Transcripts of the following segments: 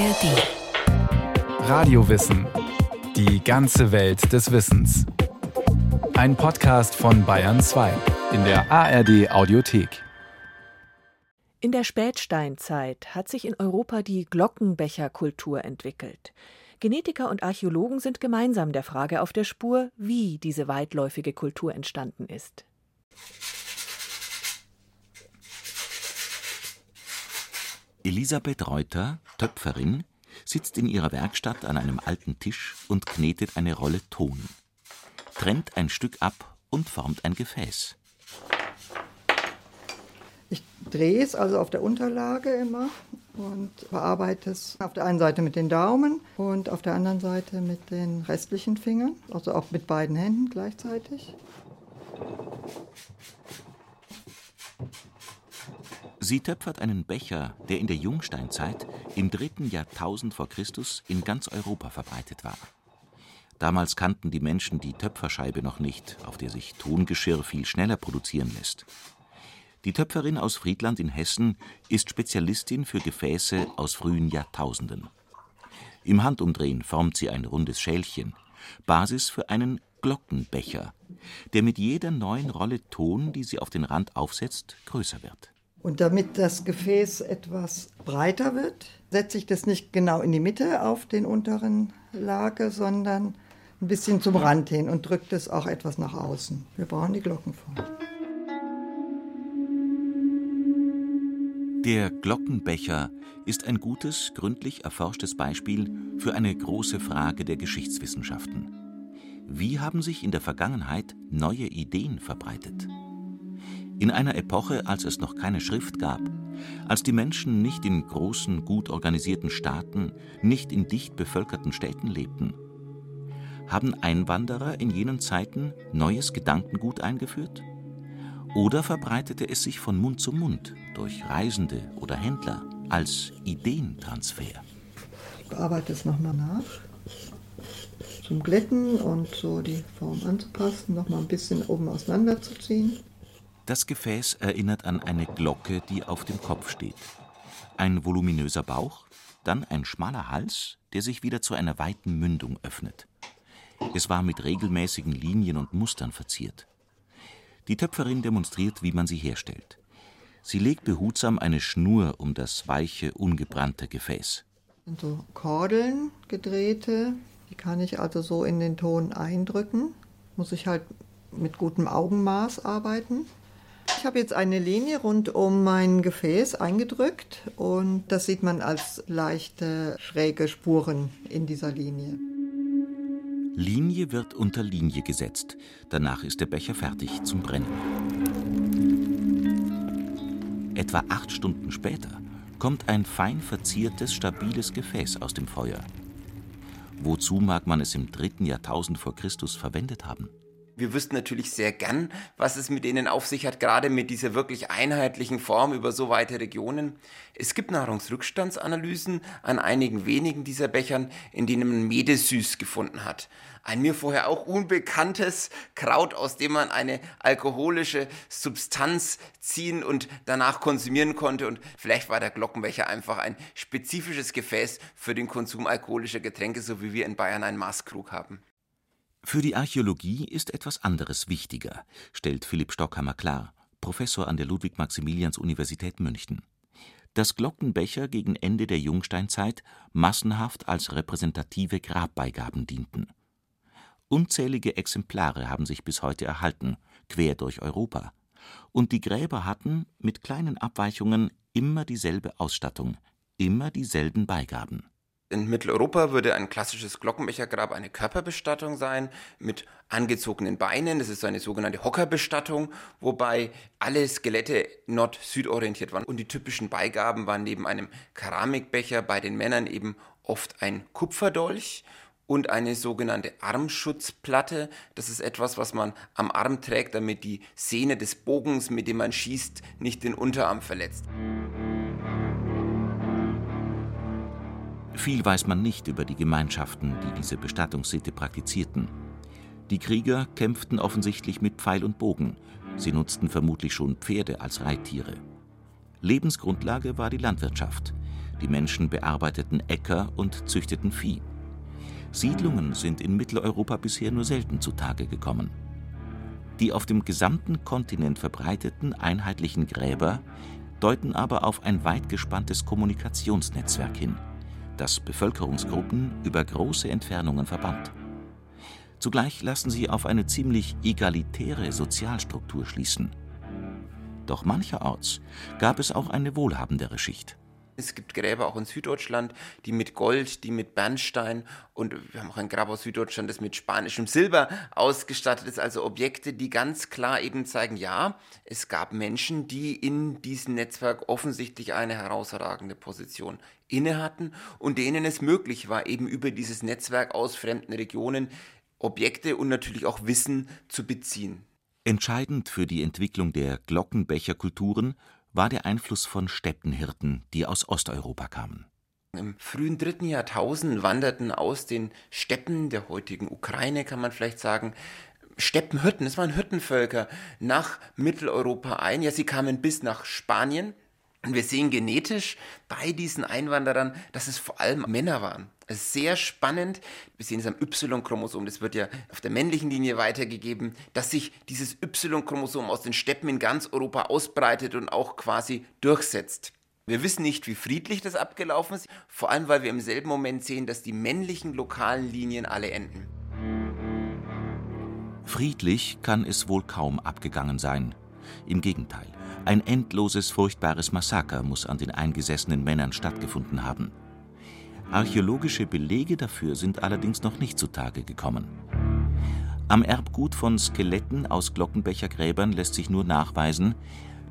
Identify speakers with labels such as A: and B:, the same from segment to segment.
A: ARD.
B: Radiowissen. Die ganze Welt des Wissens. Ein Podcast von Bayern 2 in der ARD Audiothek.
C: In der Spätsteinzeit hat sich in Europa die Glockenbecherkultur entwickelt. Genetiker und Archäologen sind gemeinsam der Frage auf der Spur, wie diese weitläufige Kultur entstanden ist.
D: Elisabeth Reuter, Töpferin, sitzt in ihrer Werkstatt an einem alten Tisch und knetet eine Rolle Ton. Trennt ein Stück ab und formt ein Gefäß.
E: Ich drehe es also auf der Unterlage immer und bearbeite es auf der einen Seite mit den Daumen und auf der anderen Seite mit den restlichen Fingern, also auch mit beiden Händen gleichzeitig.
D: Sie töpfert einen Becher, der in der Jungsteinzeit im dritten Jahrtausend vor Christus in ganz Europa verbreitet war. Damals kannten die Menschen die Töpferscheibe noch nicht, auf der sich Tongeschirr viel schneller produzieren lässt. Die Töpferin aus Friedland in Hessen ist Spezialistin für Gefäße aus frühen Jahrtausenden. Im Handumdrehen formt sie ein rundes Schälchen, Basis für einen Glockenbecher, der mit jeder neuen Rolle Ton, die sie auf den Rand aufsetzt, größer wird.
E: Und damit das Gefäß etwas breiter wird, setze ich das nicht genau in die Mitte auf den unteren Lage, sondern ein bisschen zum Rand hin und drücke das auch etwas nach außen. Wir brauchen die Glockenform.
D: Der Glockenbecher ist ein gutes, gründlich erforschtes Beispiel für eine große Frage der Geschichtswissenschaften. Wie haben sich in der Vergangenheit neue Ideen verbreitet? In einer Epoche, als es noch keine Schrift gab, als die Menschen nicht in großen, gut organisierten Staaten, nicht in dicht bevölkerten Städten lebten, haben Einwanderer in jenen Zeiten neues Gedankengut eingeführt? Oder verbreitete es sich von Mund zu Mund durch Reisende oder Händler als Ideentransfer?
E: Ich bearbeite es nochmal nach. Zum Glätten und so die Form anzupassen, nochmal ein bisschen oben auseinanderzuziehen.
D: Das Gefäß erinnert an eine Glocke, die auf dem Kopf steht. Ein voluminöser Bauch, dann ein schmaler Hals, der sich wieder zu einer weiten Mündung öffnet. Es war mit regelmäßigen Linien und Mustern verziert. Die Töpferin demonstriert, wie man sie herstellt. Sie legt behutsam eine Schnur um das weiche, ungebrannte Gefäß.
E: Und so Kordeln gedrehte, die kann ich also so in den Ton eindrücken. Muss ich halt mit gutem Augenmaß arbeiten. Ich habe jetzt eine Linie rund um mein Gefäß eingedrückt und das sieht man als leichte schräge Spuren in dieser Linie.
D: Linie wird unter Linie gesetzt. Danach ist der Becher fertig zum Brennen. Etwa acht Stunden später kommt ein fein verziertes, stabiles Gefäß aus dem Feuer. Wozu mag man es im dritten Jahrtausend vor Christus verwendet haben?
F: Wir wüssten natürlich sehr gern, was es mit denen auf sich hat, gerade mit dieser wirklich einheitlichen Form über so weite Regionen. Es gibt Nahrungsrückstandsanalysen an einigen wenigen dieser Bechern, in denen man Medesüß gefunden hat. Ein mir vorher auch unbekanntes Kraut, aus dem man eine alkoholische Substanz ziehen und danach konsumieren konnte. Und vielleicht war der Glockenbecher einfach ein spezifisches Gefäß für den Konsum alkoholischer Getränke, so wie wir in Bayern einen Maßkrug haben.
D: Für die Archäologie ist etwas anderes wichtiger, stellt Philipp Stockhammer klar, Professor an der Ludwig-Maximilians-Universität München. Dass Glockenbecher gegen Ende der Jungsteinzeit massenhaft als repräsentative Grabbeigaben dienten. Unzählige Exemplare haben sich bis heute erhalten, quer durch Europa. Und die Gräber hatten, mit kleinen Abweichungen, immer dieselbe Ausstattung, immer dieselben Beigaben.
F: In Mitteleuropa würde ein klassisches Glockenbechergrab eine Körperbestattung sein mit angezogenen Beinen. Das ist eine sogenannte Hockerbestattung, wobei alle Skelette nord-süd orientiert waren. Und die typischen Beigaben waren neben einem Keramikbecher bei den Männern eben oft ein Kupferdolch und eine sogenannte Armschutzplatte. Das ist etwas, was man am Arm trägt, damit die Sehne des Bogens, mit dem man schießt, nicht den Unterarm verletzt.
D: Viel weiß man nicht über die Gemeinschaften, die diese Bestattungssitte praktizierten. Die Krieger kämpften offensichtlich mit Pfeil und Bogen. Sie nutzten vermutlich schon Pferde als Reittiere. Lebensgrundlage war die Landwirtschaft. Die Menschen bearbeiteten Äcker und züchteten Vieh. Siedlungen sind in Mitteleuropa bisher nur selten zutage gekommen. Die auf dem gesamten Kontinent verbreiteten einheitlichen Gräber deuten aber auf ein weit gespanntes Kommunikationsnetzwerk hin, das Bevölkerungsgruppen über große Entfernungen verband. Zugleich lassen sie auf eine ziemlich egalitäre Sozialstruktur schließen. Doch mancherorts gab es auch eine wohlhabendere Schicht.
F: Es gibt Gräber auch in Süddeutschland, die mit Gold, die mit Bernstein und wir haben auch ein Grab aus Süddeutschland, das mit spanischem Silber ausgestattet ist. Also Objekte, die ganz klar eben zeigen, ja, es gab Menschen, die in diesem Netzwerk offensichtlich eine herausragende Position inne hatten und denen es möglich war, eben über dieses Netzwerk aus fremden Regionen Objekte und natürlich auch Wissen zu beziehen.
D: Entscheidend für die Entwicklung der Glockenbecherkulturen war der Einfluss von Steppenhirten, die aus Osteuropa kamen.
F: Im frühen dritten Jahrtausend wanderten aus den Steppen der heutigen Ukraine, kann man vielleicht sagen, Steppenhirten, das waren Hirtenvölker, nach Mitteleuropa ein. Ja, sie kamen bis nach Spanien, und wir sehen genetisch bei diesen Einwanderern, dass es vor allem Männer waren. Sehr spannend. Wir sehen es am Y-Chromosom, das wird ja auf der männlichen Linie weitergegeben, dass sich dieses Y-Chromosom aus den Steppen in ganz Europa ausbreitet und auch quasi durchsetzt. Wir wissen nicht, wie friedlich das abgelaufen ist, vor allem weil wir im selben Moment sehen, dass die männlichen lokalen Linien alle enden.
D: Friedlich kann es wohl kaum abgegangen sein. Im Gegenteil. Ein endloses, furchtbares Massaker muss an den eingesessenen Männern stattgefunden haben. Archäologische Belege dafür sind allerdings noch nicht zutage gekommen. Am Erbgut von Skeletten aus Glockenbechergräbern lässt sich nur nachweisen,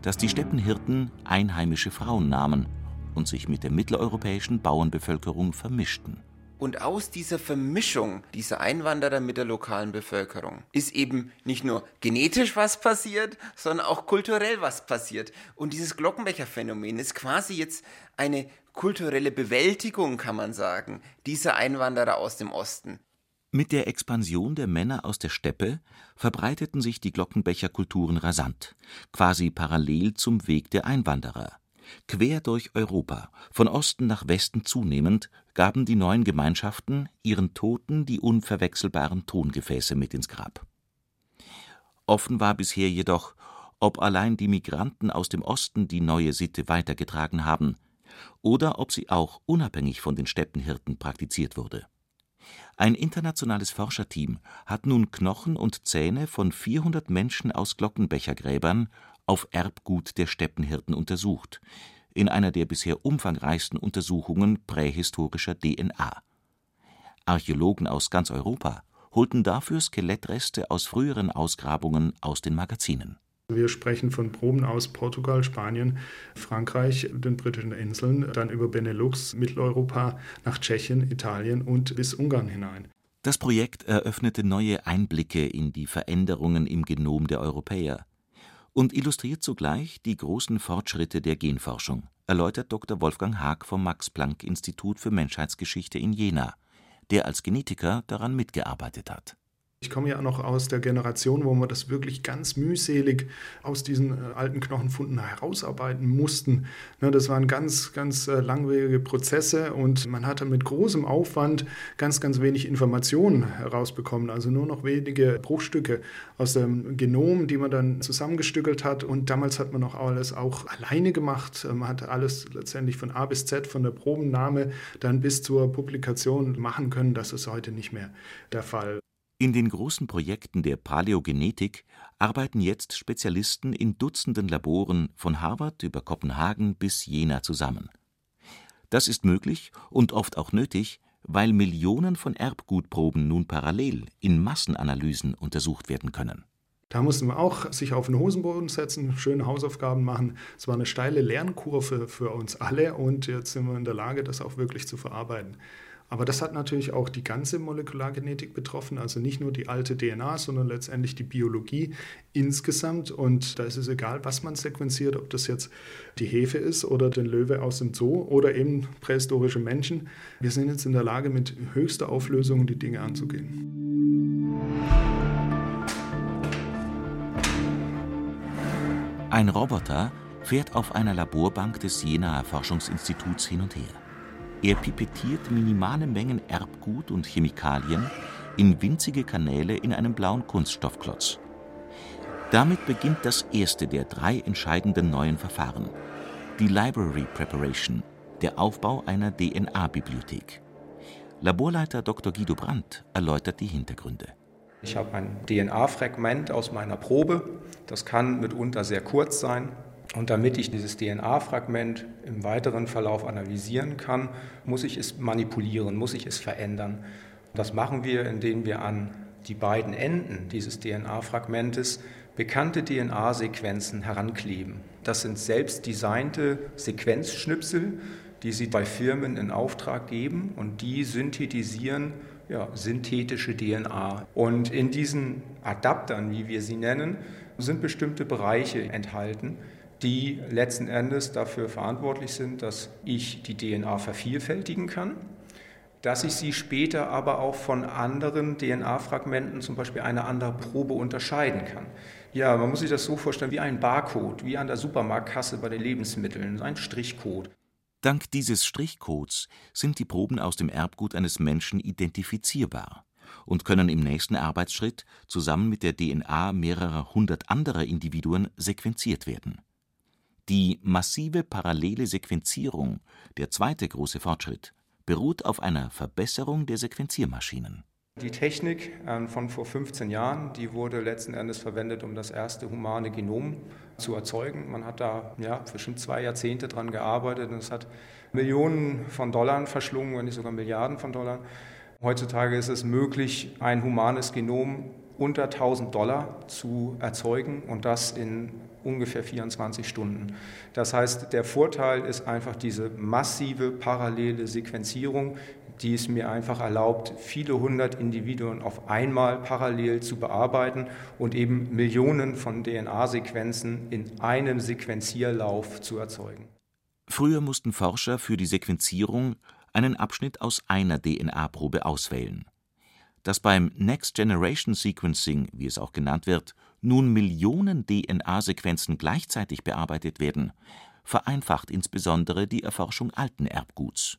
D: dass die Steppenhirten einheimische Frauen nahmen und sich mit der mitteleuropäischen Bauernbevölkerung vermischten.
F: Und aus dieser Vermischung dieser Einwanderer mit der lokalen Bevölkerung ist eben nicht nur genetisch was passiert, sondern auch kulturell was passiert. Und dieses Glockenbecher-Phänomen ist quasi jetzt eine kulturelle Bewältigung, kann man sagen, dieser Einwanderer aus dem Osten.
D: Mit der Expansion der Männer aus der Steppe verbreiteten sich die Glockenbecherkulturen rasant, quasi parallel zum Weg der Einwanderer. Quer durch Europa, von Osten nach Westen zunehmend, gaben die neuen Gemeinschaften ihren Toten die unverwechselbaren Tongefäße mit ins Grab. Offen war bisher jedoch, ob allein die Migranten aus dem Osten die neue Sitte weitergetragen haben oder ob sie auch unabhängig von den Steppenhirten praktiziert wurde. Ein internationales Forscherteam hat nun Knochen und Zähne von 400 Menschen aus Glockenbechergräbern auf Erbgut der Steppenhirten untersucht, in einer der bisher umfangreichsten Untersuchungen prähistorischer DNA. Archäologen aus ganz Europa holten dafür Skelettreste aus früheren Ausgrabungen aus den Magazinen.
A: Wir sprechen von Proben aus Portugal, Spanien, Frankreich, den britischen Inseln, dann über Benelux, Mitteleuropa, nach Tschechien, Italien und bis Ungarn hinein.
D: Das Projekt eröffnete neue Einblicke in die Veränderungen im Genom der Europäer und illustriert zugleich die großen Fortschritte der Genforschung, erläutert Dr. Wolfgang Haag vom Max-Planck-Institut für Menschheitsgeschichte in Jena, der als Genetiker daran mitgearbeitet hat
A: ich komme ja noch aus der Generation, wo wir das wirklich ganz mühselig aus diesen äh, alten Knochenfunden herausarbeiten mussten. Ne, das waren ganz, ganz äh, langwierige Prozesse und man hatte mit großem Aufwand ganz, ganz wenig Informationen herausbekommen. Also nur noch wenige Bruchstücke aus dem Genom, die man dann zusammengestückelt hat. Und damals hat man noch alles auch alleine gemacht. Man hat alles letztendlich von A bis Z, von der Probennahme dann bis zur Publikation machen können. Das ist heute nicht mehr der Fall.
D: In den großen Projekten der Paläogenetik arbeiten jetzt Spezialisten in Dutzenden Laboren von Harvard über Kopenhagen bis Jena zusammen. Das ist möglich und oft auch nötig, weil Millionen von Erbgutproben nun parallel in Massenanalysen untersucht werden können.
A: Da mussten wir auch sich auf den Hosenboden setzen, schöne Hausaufgaben machen. Es war eine steile Lernkurve für uns alle und jetzt sind wir in der Lage, das auch wirklich zu verarbeiten. Aber das hat natürlich auch die ganze Molekulargenetik betroffen, also nicht nur die alte DNA, sondern letztendlich die Biologie insgesamt. Und da ist es egal, was man sequenziert, ob das jetzt die Hefe ist oder den Löwe aus dem Zoo oder eben prähistorische Menschen. Wir sind jetzt in der Lage, mit höchster Auflösung die Dinge anzugehen.
D: Ein Roboter fährt auf einer Laborbank des Jenaer Forschungsinstituts hin und her. Er pipettiert minimale Mengen Erbgut und Chemikalien in winzige Kanäle in einem blauen Kunststoffklotz. Damit beginnt das erste der drei entscheidenden neuen Verfahren, die Library Preparation, der Aufbau einer DNA-Bibliothek. Laborleiter Dr. Guido Brandt erläutert die Hintergründe.
G: Ich habe ein DNA-Fragment aus meiner Probe. Das kann mitunter sehr kurz sein. Und damit ich dieses DNA-Fragment im weiteren Verlauf analysieren kann, muss ich es manipulieren, muss ich es verändern. Das machen wir, indem wir an die beiden Enden dieses DNA-Fragmentes bekannte DNA-Sequenzen herankleben. Das sind selbst designte Sequenzschnipsel, die sie bei Firmen in Auftrag geben und die synthetisieren ja, synthetische DNA. Und in diesen Adaptern, wie wir sie nennen, sind bestimmte Bereiche enthalten, die letzten Endes dafür verantwortlich sind, dass ich die DNA vervielfältigen kann, dass ich sie später aber auch von anderen DNA-Fragmenten, zum Beispiel einer anderen Probe, unterscheiden kann. Ja, man muss sich das so vorstellen wie ein Barcode, wie an der Supermarktkasse bei den Lebensmitteln, ein Strichcode.
D: Dank dieses Strichcodes sind die Proben aus dem Erbgut eines Menschen identifizierbar und können im nächsten Arbeitsschritt zusammen mit der DNA mehrerer hundert anderer Individuen sequenziert werden. Die massive parallele Sequenzierung, der zweite große Fortschritt, beruht auf einer Verbesserung der Sequenziermaschinen.
G: Die Technik ähm, von vor 15 Jahren, die wurde letzten Endes verwendet, um das erste humane Genom zu erzeugen. Man hat da ja, bestimmt zwei Jahrzehnte dran gearbeitet und es hat Millionen von Dollar verschlungen, wenn nicht sogar Milliarden von Dollar. Heutzutage ist es möglich, ein humanes Genom unter 1000 Dollar zu erzeugen und das in ungefähr 24 Stunden. Das heißt, der Vorteil ist einfach diese massive parallele Sequenzierung, die es mir einfach erlaubt, viele hundert Individuen auf einmal parallel zu bearbeiten und eben Millionen von DNA-Sequenzen in einem Sequenzierlauf zu erzeugen.
D: Früher mussten Forscher für die Sequenzierung einen Abschnitt aus einer DNA-Probe auswählen. Dass beim Next Generation Sequencing, wie es auch genannt wird, nun Millionen DNA-Sequenzen gleichzeitig bearbeitet werden, vereinfacht insbesondere die Erforschung alten Erbguts.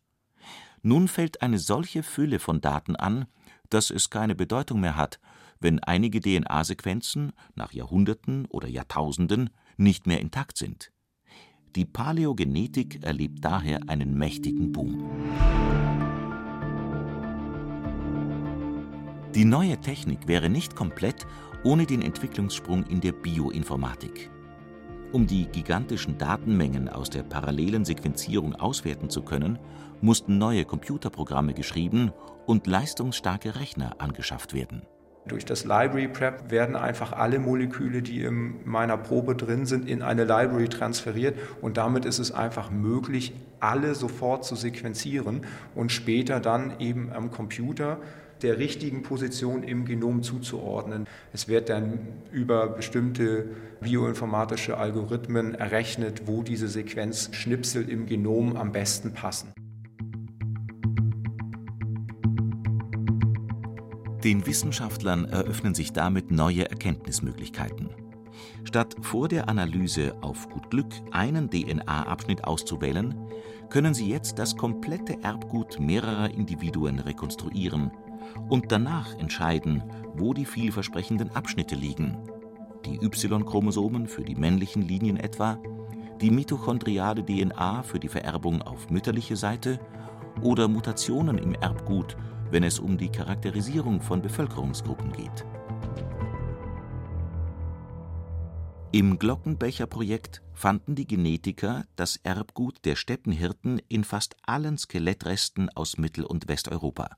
D: Nun fällt eine solche Fülle von Daten an, dass es keine Bedeutung mehr hat, wenn einige DNA-Sequenzen nach Jahrhunderten oder Jahrtausenden nicht mehr intakt sind. Die Paläogenetik erlebt daher einen mächtigen Boom. Die neue Technik wäre nicht komplett ohne den Entwicklungssprung in der Bioinformatik. Um die gigantischen Datenmengen aus der parallelen Sequenzierung auswerten zu können, mussten neue Computerprogramme geschrieben und leistungsstarke Rechner angeschafft werden.
G: Durch das Library Prep werden einfach alle Moleküle, die in meiner Probe drin sind, in eine Library transferiert und damit ist es einfach möglich, alle sofort zu sequenzieren und später dann eben am Computer der richtigen Position im Genom zuzuordnen. Es wird dann über bestimmte bioinformatische Algorithmen errechnet, wo diese Sequenzschnipsel im Genom am besten passen.
D: Den Wissenschaftlern eröffnen sich damit neue Erkenntnismöglichkeiten. Statt vor der Analyse auf gut Glück einen DNA-Abschnitt auszuwählen, können sie jetzt das komplette Erbgut mehrerer Individuen rekonstruieren und danach entscheiden, wo die vielversprechenden Abschnitte liegen. Die Y-Chromosomen für die männlichen Linien etwa, die mitochondriale DNA für die Vererbung auf mütterliche Seite oder Mutationen im Erbgut wenn es um die Charakterisierung von Bevölkerungsgruppen geht. Im Glockenbecher-Projekt fanden die Genetiker das Erbgut der Steppenhirten in fast allen Skelettresten aus Mittel- und Westeuropa.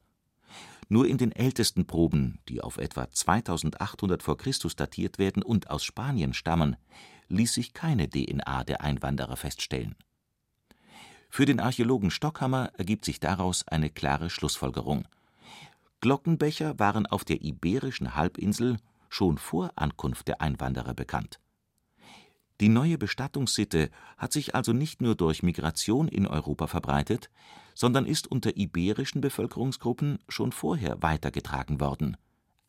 D: Nur in den ältesten Proben, die auf etwa 2800 v. Chr. datiert werden und aus Spanien stammen, ließ sich keine DNA der Einwanderer feststellen. Für den Archäologen Stockhammer ergibt sich daraus eine klare Schlussfolgerung Glockenbecher waren auf der Iberischen Halbinsel schon vor Ankunft der Einwanderer bekannt. Die neue Bestattungssitte hat sich also nicht nur durch Migration in Europa verbreitet, sondern ist unter iberischen Bevölkerungsgruppen schon vorher weitergetragen worden,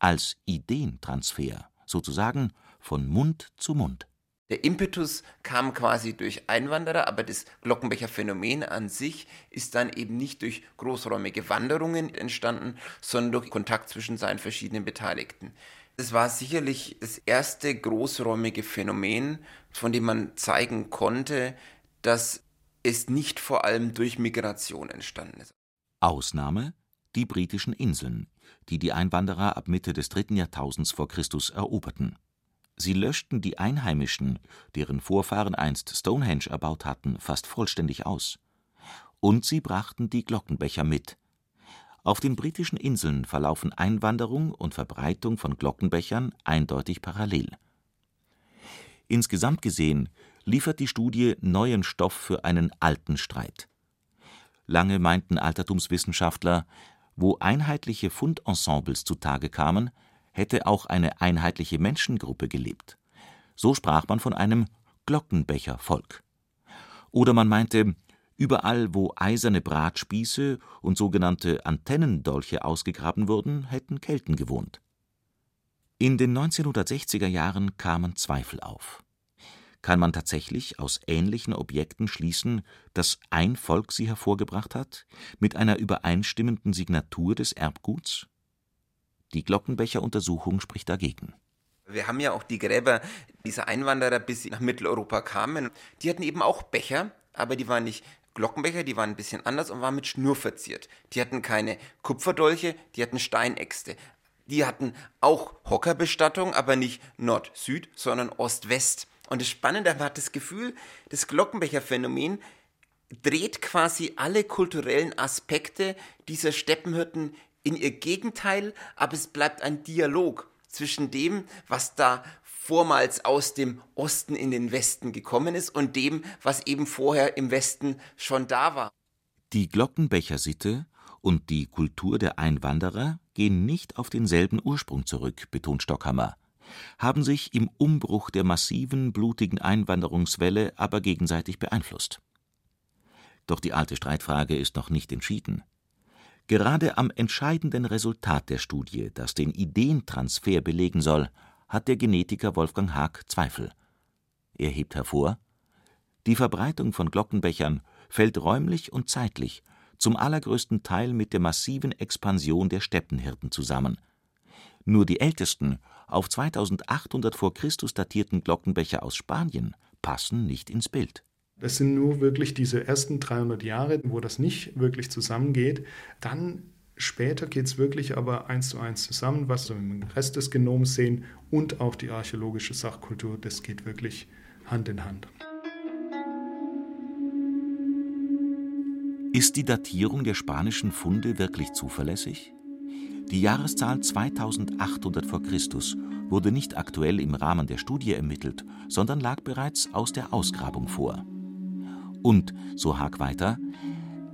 D: als Ideentransfer, sozusagen von Mund zu Mund
F: Der Impetus kam quasi durch Einwanderer, aber das Glockenbecher-Phänomen an sich ist dann eben nicht durch großräumige Wanderungen entstanden, sondern durch Kontakt zwischen seinen verschiedenen Beteiligten. Es war sicherlich das erste großräumige Phänomen, von dem man zeigen konnte, dass es nicht vor allem durch Migration entstanden ist.
D: Ausnahme die britischen Inseln, die die Einwanderer ab Mitte des dritten Jahrtausends vor Christus eroberten. Sie löschten die Einheimischen, deren Vorfahren einst Stonehenge erbaut hatten, fast vollständig aus. Und sie brachten die Glockenbecher mit. Auf den britischen Inseln verlaufen Einwanderung und Verbreitung von Glockenbechern eindeutig parallel. Insgesamt gesehen liefert die Studie neuen Stoff für einen alten Streit. Lange meinten Altertumswissenschaftler, wo einheitliche Fundensembles zutage kamen, hätte auch eine einheitliche Menschengruppe gelebt. So sprach man von einem Glockenbechervolk. Oder man meinte, überall wo eiserne Bratspieße und sogenannte Antennendolche ausgegraben wurden, hätten Kelten gewohnt. In den 1960er Jahren kamen Zweifel auf. Kann man tatsächlich aus ähnlichen Objekten schließen, dass ein Volk sie hervorgebracht hat, mit einer übereinstimmenden Signatur des Erbguts? Die Glockenbecher-Untersuchung spricht dagegen.
F: Wir haben ja auch die Gräber dieser Einwanderer, bis sie nach Mitteleuropa kamen. Die hatten eben auch Becher, aber die waren nicht Glockenbecher, die waren ein bisschen anders und waren mit Schnur verziert. Die hatten keine Kupferdolche, die hatten Steinäxte. Die hatten auch Hockerbestattung, aber nicht Nord-Süd, sondern Ost-West. Und das Spannende, hat das Gefühl, das Glockenbecher-Phänomen dreht quasi alle kulturellen Aspekte dieser Steppenhirten in ihr Gegenteil, aber es bleibt ein Dialog zwischen dem, was da vormals aus dem Osten in den Westen gekommen ist und dem, was eben vorher im Westen schon da war.
D: Die Glockenbecher-Sitte und die Kultur der Einwanderer gehen nicht auf denselben Ursprung zurück, betont Stockhammer, haben sich im Umbruch der massiven, blutigen Einwanderungswelle aber gegenseitig beeinflusst. Doch die alte Streitfrage ist noch nicht entschieden. Gerade am entscheidenden Resultat der Studie, das den Ideentransfer belegen soll, hat der Genetiker Wolfgang Haag Zweifel. Er hebt hervor: Die Verbreitung von Glockenbechern fällt räumlich und zeitlich zum allergrößten Teil mit der massiven Expansion der Steppenhirten zusammen. Nur die ältesten, auf 2800 vor Christus datierten Glockenbecher aus Spanien passen nicht ins Bild
A: das sind nur wirklich diese ersten 300 Jahre, wo das nicht wirklich zusammengeht. Dann später geht es wirklich aber eins zu eins zusammen, was wir im Rest des Genoms sehen und auch die archäologische Sachkultur, das geht wirklich Hand in Hand.
D: Ist die Datierung der spanischen Funde wirklich zuverlässig? Die Jahreszahl 2800 v. Chr. wurde nicht aktuell im Rahmen der Studie ermittelt, sondern lag bereits aus der Ausgrabung vor. Und, so Haag weiter,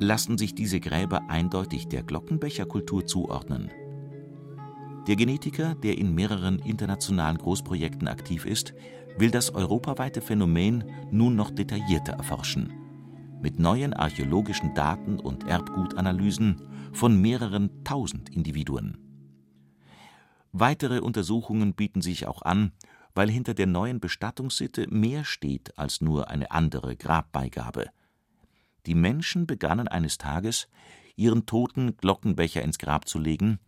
D: lassen sich diese Gräber eindeutig der Glockenbecherkultur zuordnen. Der Genetiker, der in mehreren internationalen Großprojekten aktiv ist, will das europaweite Phänomen nun noch detaillierter erforschen. Mit neuen archäologischen Daten und Erbgutanalysen von mehreren tausend Individuen. Weitere Untersuchungen bieten sich auch an, weil hinter der neuen Bestattungssitte mehr steht als nur eine andere Grabbeigabe. Die Menschen begannen eines Tages, ihren Toten Glockenbecher ins Grab zu legen,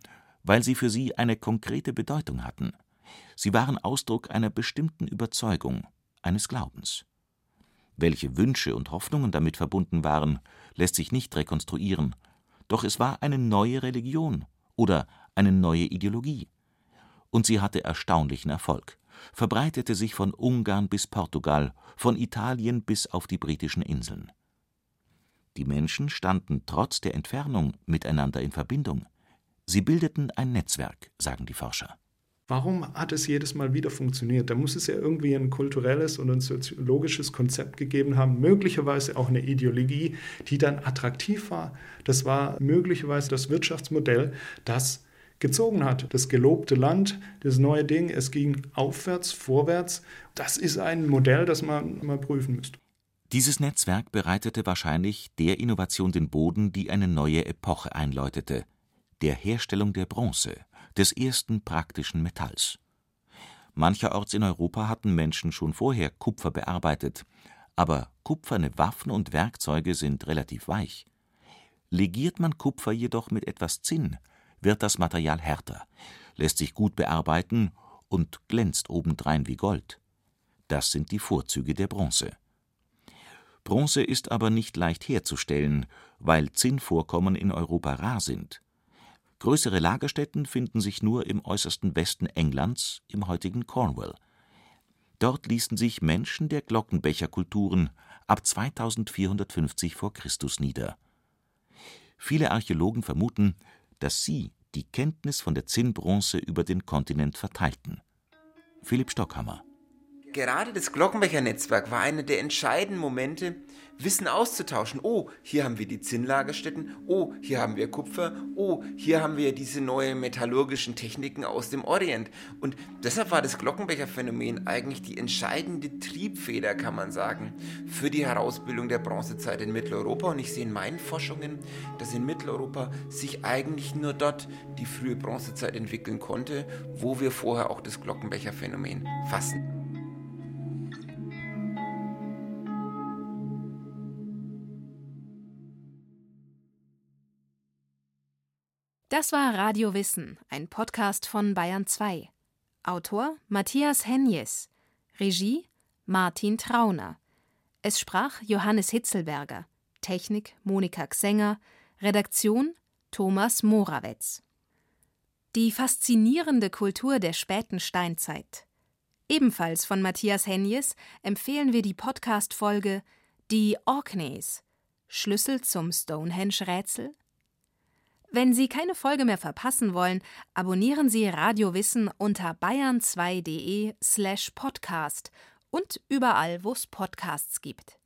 D: weil sie für sie eine konkrete Bedeutung hatten. Sie waren Ausdruck einer bestimmten Überzeugung, eines Glaubens. Welche Wünsche und Hoffnungen damit verbunden waren, lässt sich nicht rekonstruieren, doch es war eine neue Religion oder eine neue Ideologie. Und sie hatte erstaunlichen Erfolg verbreitete sich von Ungarn bis Portugal, von Italien bis auf die britischen Inseln. Die Menschen standen trotz der Entfernung miteinander in Verbindung. Sie bildeten ein Netzwerk, sagen die Forscher.
A: Warum hat es jedes Mal wieder funktioniert? Da muss es ja irgendwie ein kulturelles und ein soziologisches Konzept gegeben haben, möglicherweise auch eine Ideologie, die dann attraktiv war. Das war möglicherweise das Wirtschaftsmodell, das gezogen hat. Das gelobte Land, das neue Ding, es ging aufwärts, vorwärts. Das ist ein Modell, das man mal prüfen müsste.
D: Dieses Netzwerk bereitete wahrscheinlich der Innovation den Boden, die eine neue Epoche einläutete, der Herstellung der Bronze, des ersten praktischen Metalls. Mancherorts in Europa hatten Menschen schon vorher Kupfer bearbeitet, aber kupferne Waffen und Werkzeuge sind relativ weich. Legiert man Kupfer jedoch mit etwas Zinn, wird das Material härter, lässt sich gut bearbeiten und glänzt obendrein wie Gold. Das sind die Vorzüge der Bronze. Bronze ist aber nicht leicht herzustellen, weil Zinnvorkommen in Europa rar sind. Größere Lagerstätten finden sich nur im äußersten Westen Englands, im heutigen Cornwall. Dort ließen sich Menschen der Glockenbecherkulturen ab 2450 v. Chr. nieder. Viele Archäologen vermuten, dass sie die Kenntnis von der Zinnbronze über den Kontinent verteilten. Philipp Stockhammer
F: Gerade das Glockenbecher-Netzwerk war einer der entscheidenden Momente, Wissen auszutauschen. Oh, hier haben wir die Zinnlagerstätten. Oh, hier haben wir Kupfer. Oh, hier haben wir diese neuen metallurgischen Techniken aus dem Orient. Und deshalb war das Glockenbecher-Phänomen eigentlich die entscheidende Triebfeder, kann man sagen, für die Herausbildung der Bronzezeit in Mitteleuropa. Und ich sehe in meinen Forschungen, dass in Mitteleuropa sich eigentlich nur dort die frühe Bronzezeit entwickeln konnte, wo wir vorher auch das Glockenbecher-Phänomen fassen.
C: Das war Radio Wissen, ein Podcast von Bayern 2. Autor Matthias Henjes. Regie Martin Trauner. Es sprach Johannes Hitzelberger. Technik Monika Xenger. Redaktion Thomas Morawetz. Die faszinierende Kultur der späten Steinzeit. Ebenfalls von Matthias Henjes empfehlen wir die Podcast-Folge Die Orkneys. Schlüssel zum Stonehenge-Rätsel wenn Sie keine Folge mehr verpassen wollen, abonnieren Sie Radio Wissen unter bayern2.de slash podcast und überall, wo es Podcasts gibt.